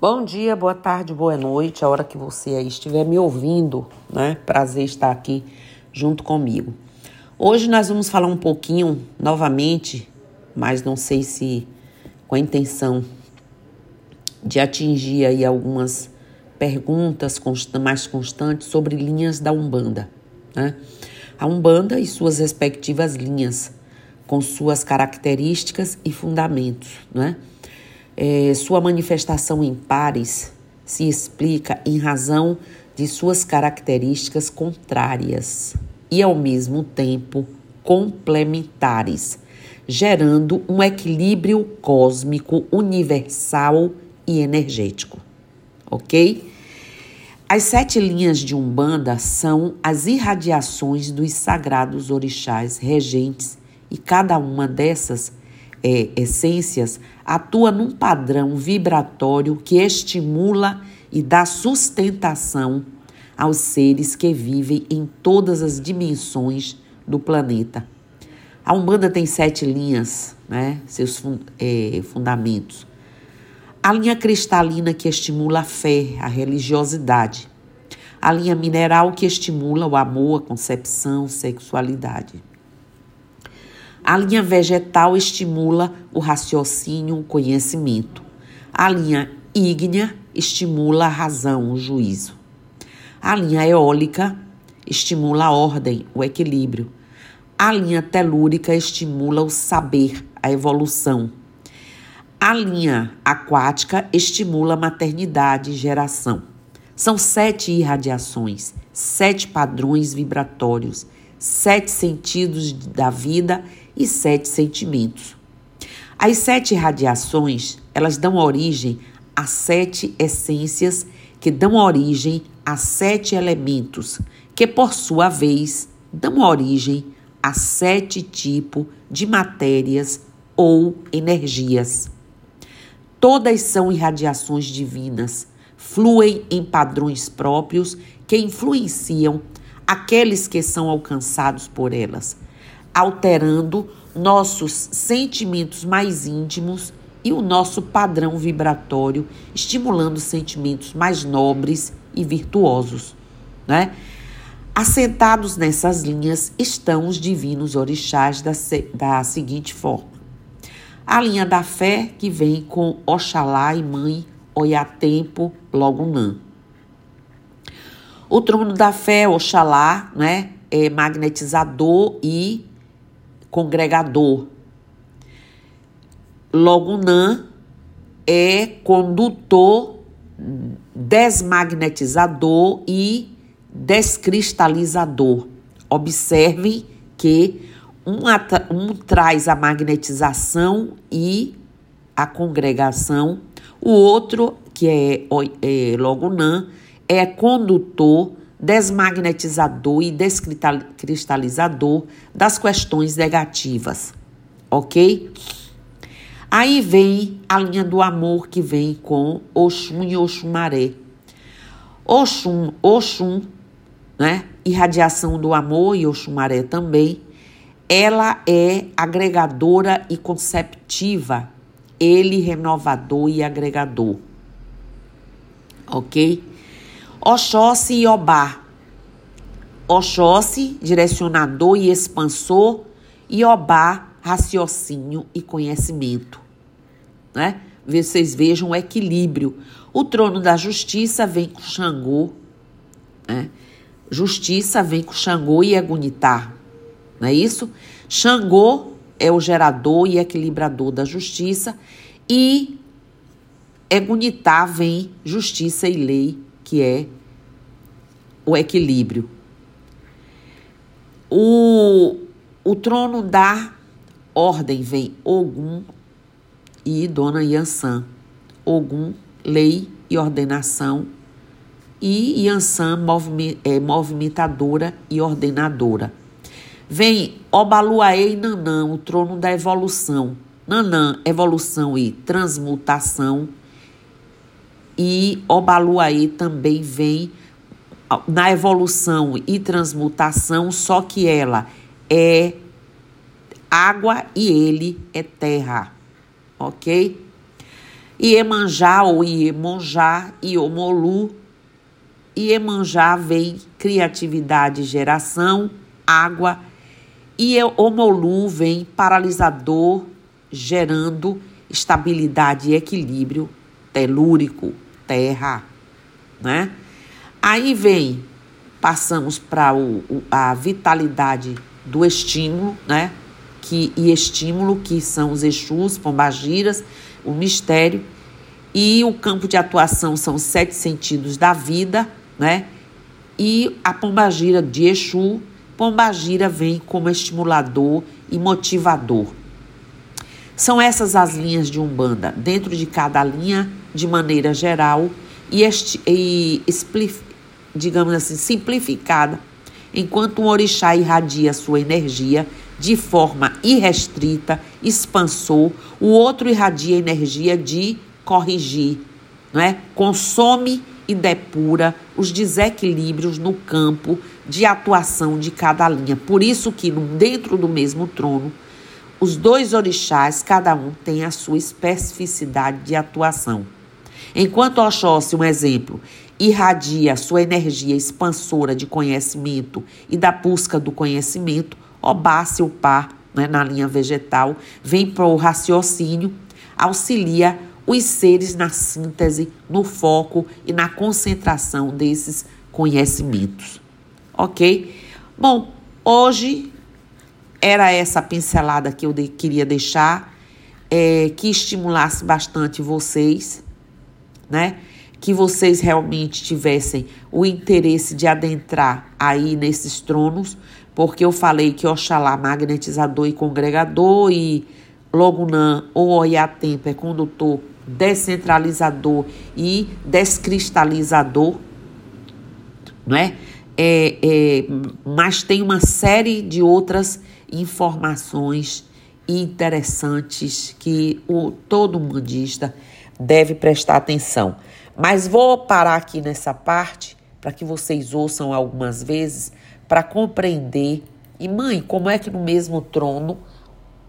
Bom dia, boa tarde, boa noite, a hora que você aí estiver me ouvindo, né? Prazer estar aqui junto comigo. Hoje nós vamos falar um pouquinho novamente, mas não sei se com a intenção de atingir aí algumas perguntas mais constantes sobre linhas da Umbanda, né? A Umbanda e suas respectivas linhas, com suas características e fundamentos, né? É, sua manifestação em pares se explica em razão de suas características contrárias e, ao mesmo tempo, complementares, gerando um equilíbrio cósmico universal e energético. Ok? As sete linhas de Umbanda são as irradiações dos sagrados orixás regentes e cada uma dessas é, essências atua num padrão vibratório que estimula e dá sustentação aos seres que vivem em todas as dimensões do planeta. A Umbanda tem sete linhas, né, seus é, fundamentos. A linha cristalina que estimula a fé, a religiosidade. A linha mineral que estimula o amor, a concepção, sexualidade. A linha vegetal estimula o raciocínio, o conhecimento. A linha ígnea estimula a razão, o juízo. A linha eólica estimula a ordem, o equilíbrio. A linha telúrica estimula o saber, a evolução. A linha aquática estimula a maternidade e geração. São sete irradiações, sete padrões vibratórios, sete sentidos da vida e sete sentimentos. As sete radiações, elas dão origem a sete essências que dão origem a sete elementos, que por sua vez dão origem a sete tipos de matérias ou energias. Todas são irradiações divinas, fluem em padrões próprios que influenciam aqueles que são alcançados por elas alterando nossos sentimentos mais íntimos e o nosso padrão vibratório, estimulando sentimentos mais nobres e virtuosos, né? Assentados nessas linhas estão os divinos orixás da, da seguinte forma: a linha da fé, que vem com Oxalá e Mãe Oiatempo Logunã. O trono da fé, Oxalá, né, é magnetizador e congregador. Logunã é condutor, desmagnetizador e descristalizador. Observem que um, um traz a magnetização e a congregação, o outro, que é, é Logunã, é condutor, desmagnetizador e descristalizador das questões negativas, ok? Aí vem a linha do amor que vem com Oxum e Oxumaré. Oxum, Oxum, né? Irradiação do amor e Oxumaré também. Ela é agregadora e conceptiva, ele renovador e agregador. Ok? Oxóssi e Obá. Oxóssi, direcionador e expansor, e Obá, raciocínio e conhecimento. Né? Vocês vejam o equilíbrio. O trono da justiça vem com Xangô, né? Justiça vem com Xangô e Egunitar, não é isso? Xangô é o gerador e equilibrador da justiça e Egunitar vem justiça e lei que é o equilíbrio. O, o trono da ordem vem Ogum e Dona Yansan. Ogum, lei e ordenação, e Yansan, é, movimentadora e ordenadora. Vem Obaluaê e Nanã, o trono da evolução. Nanã, evolução e transmutação e Obaluaê também vem na evolução e transmutação, só que ela é água e ele é terra, ok? Iemanjá ou Iemonjá, Iomolu. Iemanjá vem criatividade e geração, água. E Omolu vem paralisador, gerando estabilidade e equilíbrio telúrico, terra, né? Aí vem, passamos para a vitalidade do estímulo, né? Que, e estímulo, que são os Exus, Pombagiras, o mistério. E o campo de atuação são os sete sentidos da vida, né? E a pombagira de Exu, pombagira vem como estimulador e motivador. São essas as linhas de Umbanda. Dentro de cada linha, de maneira geral e, este, e digamos assim, simplificada, enquanto um orixá irradia sua energia de forma irrestrita, expansor, o outro irradia energia de corrigir, não é? Consome e depura os desequilíbrios no campo de atuação de cada linha. Por isso que dentro do mesmo trono, os dois orixás, cada um tem a sua especificidade de atuação. Enquanto Oxóssi, um exemplo, irradia sua energia expansora de conhecimento e da busca do conhecimento, Obácio, par, né, na linha vegetal, vem para o raciocínio, auxilia os seres na síntese, no foco e na concentração desses conhecimentos. Ok? Bom, hoje era essa pincelada que eu de, queria deixar, é, que estimulasse bastante vocês né? Que vocês realmente tivessem o interesse de adentrar aí nesses tronos, porque eu falei que Oxalá magnetizador e congregador e Logunã ou Oiatempo é condutor descentralizador e descristalizador, não é? É, é, mas tem uma série de outras informações interessantes que o todo mundista deve prestar atenção. Mas vou parar aqui nessa parte para que vocês ouçam algumas vezes para compreender. E mãe, como é que no mesmo trono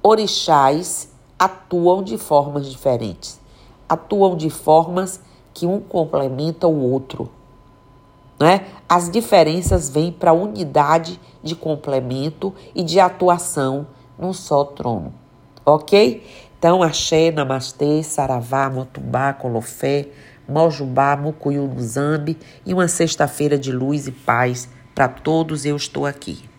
orixás atuam de formas diferentes? Atuam de formas que um complementa o outro. Né? As diferenças vêm para a unidade de complemento e de atuação num só trono. Ok? Então, axé, namastê, saravá, motubá, colofé, mojubá, mucuyu no zambi e uma sexta-feira de luz e paz para todos. Eu estou aqui.